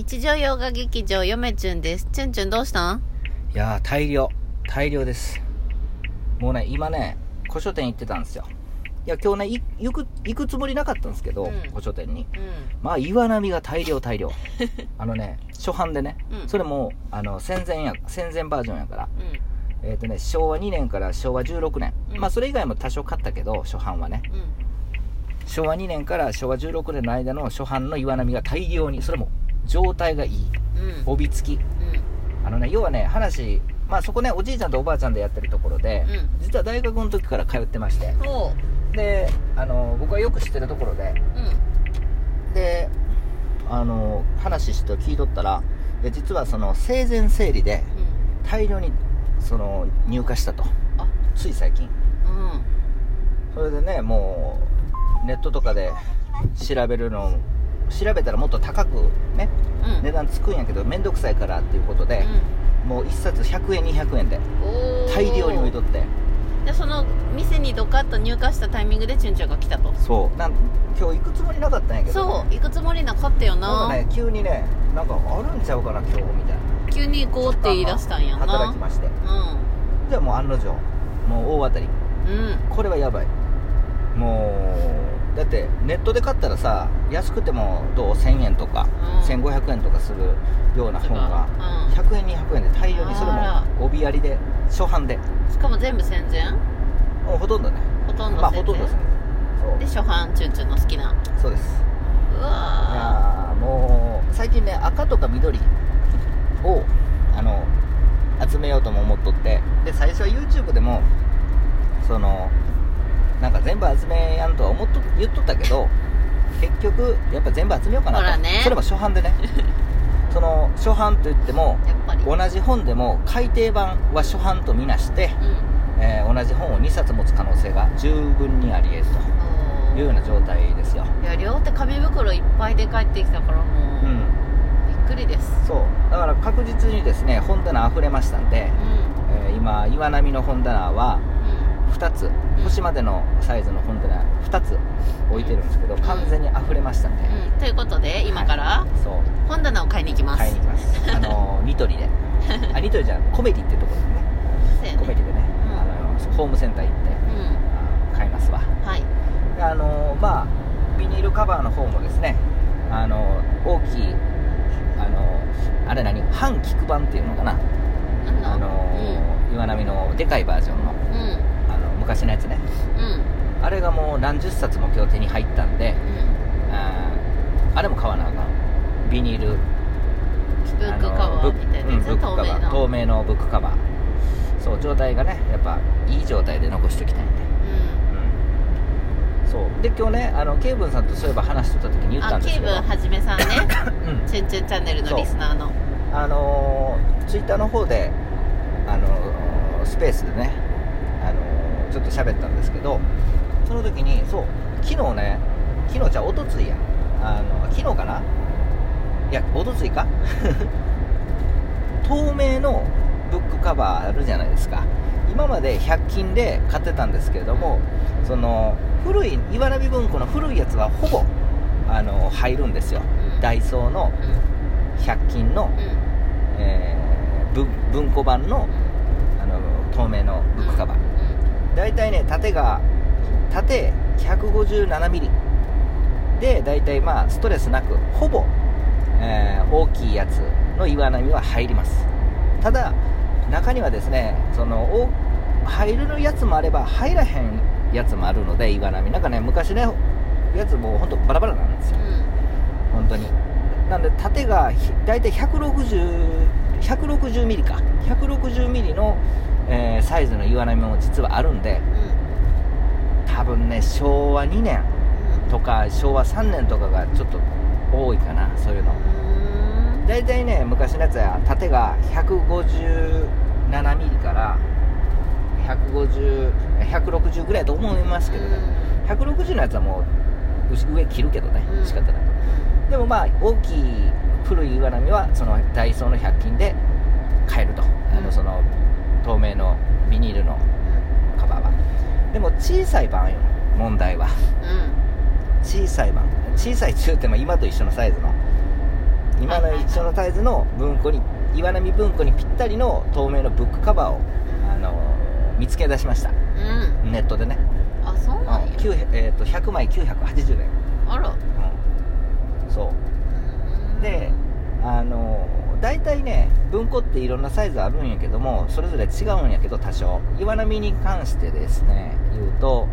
日常洋画劇場よめちゅんです。ちゅんちゅんどうしたん？いやー、大量。大量です。もうね、今ね、古書店行ってたんですよ。いや、今日ね、い行く、行くつもりなかったんですけど、うん古書店に。うん。まあ、岩波が大量大量。あのね、初版でね、うんそれも、あの、戦前や、戦前バージョンやから、うん。えっ、とね、昭和2年から昭和16年。うんまあ、それ以外も多少買ったけど、初版はね。うん。昭和2年から昭和16年の間の初版の岩波が大量に、それも状態がいい。うん。帯付き。うん。あのね、要はね、話、まあそこね、おじいちゃんとおばあちゃんでやってるところで、うん実は大学の時から通ってまして。で、あの、僕はよく知ってるところで、うん。で、あの、話して聞いとったら、で実はその生前整理で大量にその入荷したと。あつい最近。それでね、もう、ネットとかで調べるの、調べたらもっと高くね、うん。値段つくんやけど、めんどくさいからっていうことで、もう1冊100円、200円で大量に置いとって、で、その店にドカッと入荷したタイミングでチュンチュンが来たと。そうなん今日行くつもりなかったんやけど、そう、行くつもりなかったよな。なんかね急にねなんかあるんちゃうかな今日みたいな急に行こうって言い出したんやな。働きましてじゃあもう案の定もう大当たりうん。うん。これはやばいもうだってネットで買ったらさ安くてもどう？1000円とか、うん。1500円とかするような本がうん。100円200円で大量にそれあも帯ありで初版で。しかも全部戦前もうほとんどね。ほとんどまあ。ほとんどですね。で、初版チュンチュンの好きな。そうです。ういわやーもう最近ね赤とか緑をあの集めようとも思っとって。で最初は YouTube でもそのなんか全部集めやんとは思っと言っとったけど結局やっぱ全部集めようかなと。ほらね。それも初版でね。その初版といってもーやっぱり。同じ本でも改訂版は初版とみなして、うん。えー同じ本を2冊持つ可能性が十分にあり得ると。いうような状態ですよ。いや両手紙袋いっぱいで帰ってきたからもう、うん。びっくりです。そう。だから確実にですね本棚溢れましたんで、うん。えー今岩波の本棚は2つ腰までのサイズの本棚2つ置いてるんですけど完全に溢れましたんで、うん、うん、ということで今からそう。本棚を買いに行きます。買いに行きます。あのニトリで。あニトリじゃコメディってところでね。ね。コメディでね、うん。あのホームセンター行ってあ買いますわ。うんはい。であのまあビニールカバーの方もですねあの大きいあのあれ何？半菊板っていうのかな？あの、岩波のでかいバージョンの昔のやつね。うん。あれがもう何十冊も今日手に入ったんであーあれも買わなあかん。ビニール。ブックカバーみたいなやつ、あのブック透明の。透明のブックカバー。そう状態がねやっぱいい状態で残しておきたいんで、うん、そう。で今日ねあのケイブンさんとそういえば話しとった時に言うんったんですけど。あケイブンはじめさんね。うん。チュンチュンチャンネルのリスナーの。あのツイッターの方で、あのースペースでね、あのーちょっと喋ったんですけどその時にそう昨日ね昨日じゃおとついや。あの昨日かな？いやおとついか？透明のブックカバーあるじゃないですか。今まで100均で買ってたんですけれどもその古い岩波文庫の古いやつはほぼあの入るんですよ、うん。ダイソーのうん。100均の、うん。えー文文庫版のあの透明のブックカバー大体ね縦が縦 157mm で大体まあストレスなくほぼ、えー大きいやつの岩波は入ります。ただ中にはですねそのお入るやつもあれば入らへんやつもあるので岩波。なんかね昔ねやつもうほんとバラバラなんですよ。本当に。なんで縦がひ大体160 160ミリか。160ミリの、えーサイズの岩波も実はあるんで多分ね昭和2年とか昭和3年とかがちょっと多いかなそういうの。うん大体ね昔のやつは縦が157ミリから150 160ぐらいだと思いますけどね。160のやつはもう上上切るけどねうん。仕方ない。でもまあ大きい古い岩波はそのダイソーの100均で買えると、あうんのその透明のビニールのカバーはでも小さい版よ。問題は。うん。小さい版。小さい中っても今と一緒のサイズの。今の一緒のサイズの文庫に岩波文庫にぴったりの透明のブックカバーを、あの見つけ出しました。うん。ネットでね、あそううんなんや9えー、と100枚980円、あら。うん、そう。であの大体ね文庫っていろんなサイズあるんやけどもそれぞれ違うんやけど多少。岩波に関してですね言うと、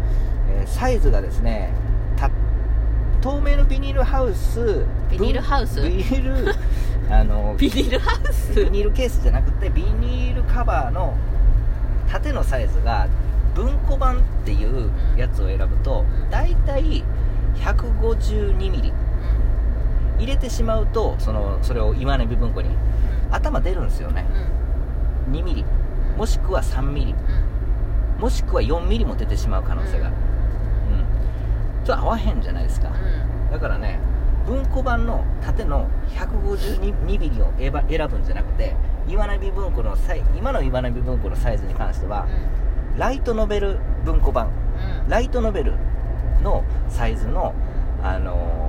えーサイズがですねた透明のビニールハウスビニールハウス？ビニール あのビニールハウス？ビニールケースじゃなくてビニールカバーの縦のサイズが文庫版っていうやつを選ぶとうん。大体 152mm 入れてしまうとそのそれを岩波文庫に頭出るんですよね。2mm もしくは 3mm もしくは 4mm も出てしまう可能性が。あるうん。ちょっと合わへんじゃないですか。だからね文庫版の縦の 152mm を選ば選ぶんじゃなくて岩波文庫のサイ今の岩波文庫のサイズに関してはライトノベル文庫版。ライトノベルのサイズの、あのー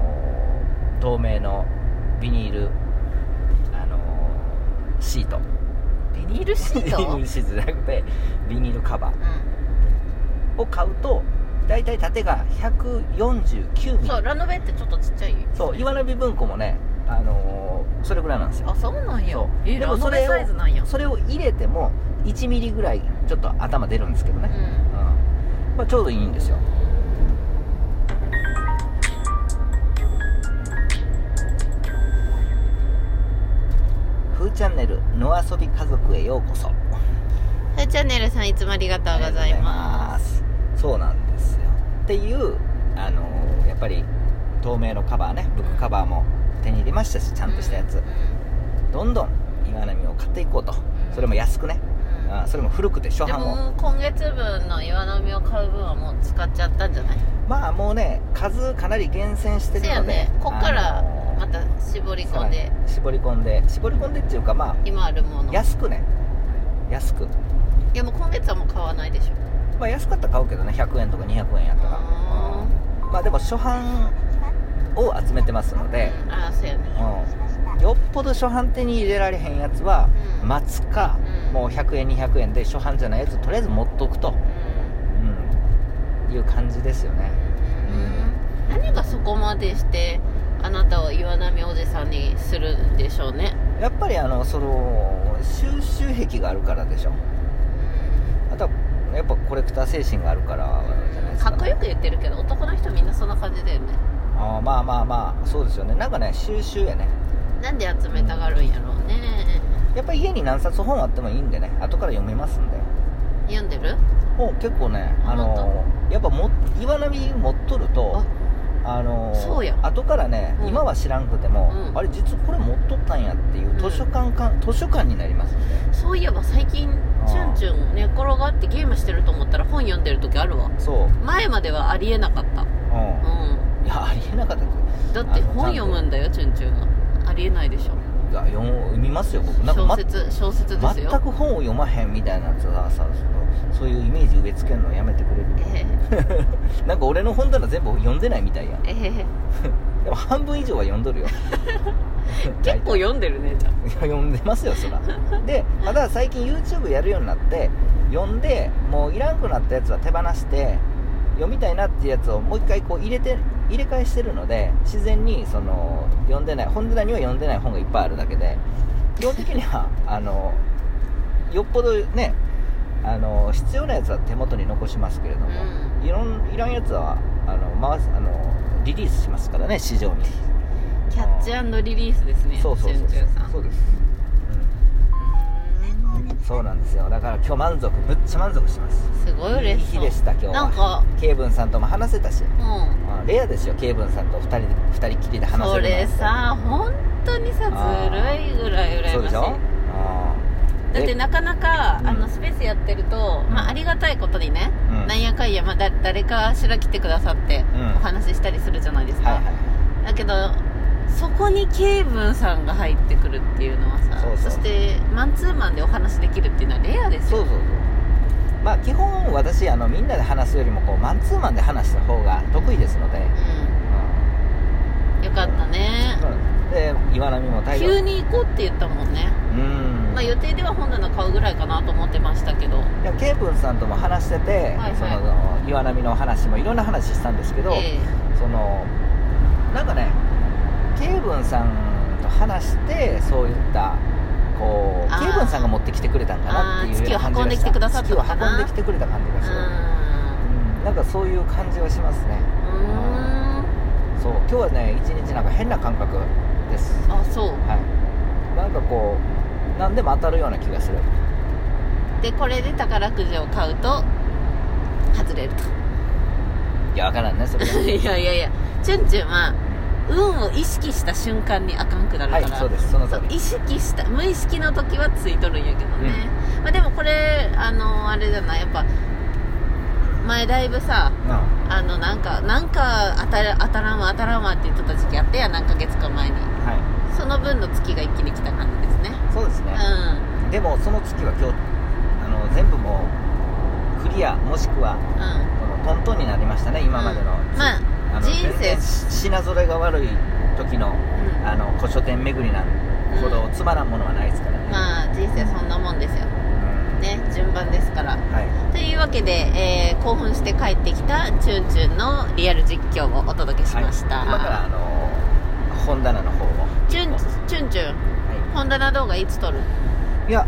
透明のビニール、あのーシート。ビニールシービニートルシートじゃなくてビニールカバー。を買うと大体縦が149ミリ。そうラノベってちょっとちっちゃい。そう岩波文庫もね、あのーそれぐらいなんですよ。あそうなんや。でもそれをサイズなんや。それを入れても1ミリぐらいちょっと頭出るんですけどね、うん。まあ、ちょうどいいんですよふーチャンネル野遊び家族へようこそ。ふーチャンネルさんいつもありがとうございます。す。そうなんですよ。っていうあのやっぱり透明のカバーね。ブックカバーも手に入れましたしちゃんとしたやつ、どんどん岩波を買っていこうと。それも安くね、あそれも古くて初で版を。も今月分の岩波を買う分はもう使っちゃったんじゃない？まあもうね数かなり厳選してるので。ね。こっからあのーまた絞り込んで。絞り込んで。絞り込んでっていうかま今あるもの。あ安くね。安く。いやもう今月はもう買わないでしょ。まあ安かったら買うけどね。100円とか200円やったら。あうん。まあでも初版を集めてますので、ーあーそうやね。うん、よっぽど初版手に入れられへんやつはうん。待つか、うん。もう100円200円で初版じゃないやつとりあえず持っとくと、うん、いう感じですよね。うん。何がそこまでしてあなたを岩波おじさんにするんでしょうね。やっぱりあのその収集癖があるからでしょ。あとはやっぱコレクター精神があるからじゃないですか、ね、かっこよく言ってるけど男の人みんなそんな感じだよね。あーまあまあまあそうですよね。なんかね収集やね。なんで集めたがるんやろうね。やっぱり家に何冊本あってもいいんでね。後から読めますんで。読んでる？もう結構ねああのやっぱも岩波持っとるとあのそうや。後からね、うん。今は知らんくても、うん。あれ実はこれ持っとったんやっていう図書館か、図書館になりますんでそういえば最近チュンチュン寝っ転がってゲームしてると思ったら本読んでる時あるわ。そう、前まではありえなかった。う、うん。んいやありえなかったですだって本読むんだよチュンチュンは。ありえないでしょ。いや読む見ますよ僕。なんか、ま、小説小説ですよ。全く本を読まへんみたいなやつはさそそういうイメージ植え付けるのやめてくれる。え なんか俺の本棚全部読んでないみたいや。んえええ でも半分以上は読んどるよ。結構読んでるねじゃいや読んでますよそら。でただ最近 YouTube やるようになって読んでもういらんくなったやつは手放して読みたいなっていうやつをもう一回こう入れて入れ替えしてるので自然にその読んでない本棚には読んでない本がいっぱいあるだけで基本的にはあのよっぽどねあの必要なやつは手元に残しますけれども、ういろんいらんやつはあの回すあのリリースしますからね市場に。キャッチリリースですねそうそうそうそう。です、うん、そうなんですよ。だから今日満足むっちゃ満足してます。すごい嬉しいい日でした今日は。なんか。ケイブンさんとも話せたし。うん。あレアですよケイブンさんと2人で二人きりで話せるのそれさ本当にさずるいぐらい羨ましい。そうでしょ？だってなかなか、うん。あのスペースやってると、うん。まあ、ありがたいことにね、うん。なんやかんや、まあ、だ誰かしら来てくださってうん。お話ししたりするじゃないですか、はいはい。だけどそこにケイブンさんが入ってくるっていうのはさそしてマンツーマンでお話できるっていうのはレアですよ。そうそうそう。まあ基本私あのみんなで話すよりもこうマンツーマンで話した方が得意ですので、うんよかったねうんで岩波も大急に行こうって言ったもんね、うん。まあ、予定では本棚買うぐらいかなと思ってましたけど。いやケイブンさんとも話してて、はいはい。その岩波の話もいろんな話したんですけど、えそのなんかねケイブンさんと話してそういったこうケイブンさんが持ってきてくれたんかなっていう月を運んできてくださったのかな。月を運んできてくれた感じがえする、うん。なんかそういう感じはしますね。うーん。そう今日はね一日なんか変な感覚です。あそう。はい。なんかこう何でも当たるような気がする。でこれで宝くじを買うと外れるいやわからんねそれと いやいやいや。チュンチュンは運を意識した瞬間にあかんくなるから、はいそうです。その意識した無意識の時はついとるんやけどね、まあ、でもこれあのあれじゃない。やっぱ前だいぶさうんあのなんかなんか当たる当たらんわ当たらんわって言ってた時期あったやん何ヶ月か前に。はその分の月が一気に来た感じですね。いそうですね、うでもその月は今日あの全部もうクリアもしくはん。うんトントンになりましたね今までの,、うん。まあの人生。品揃えが悪い時のうん。あの古書店巡りなんほどつまらんものはないですからね、まあ人生そんなもんですよ。うんね順番ですから。はい。というわけで、えー興奮して帰ってきたチュンチュンのリアル実況をお届けしました、はい、今からあの本棚の方を。チュンチュンチュン。は本棚動画いつ撮る？いいや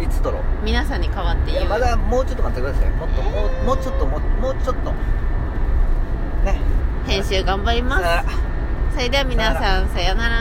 いつ撮ろう。皆さんに代わって言う。いやまだもうちょっと待ってください。もっともうもうちょっともうもうちょっと。ね。編集頑張ります。それでは皆さんさよなら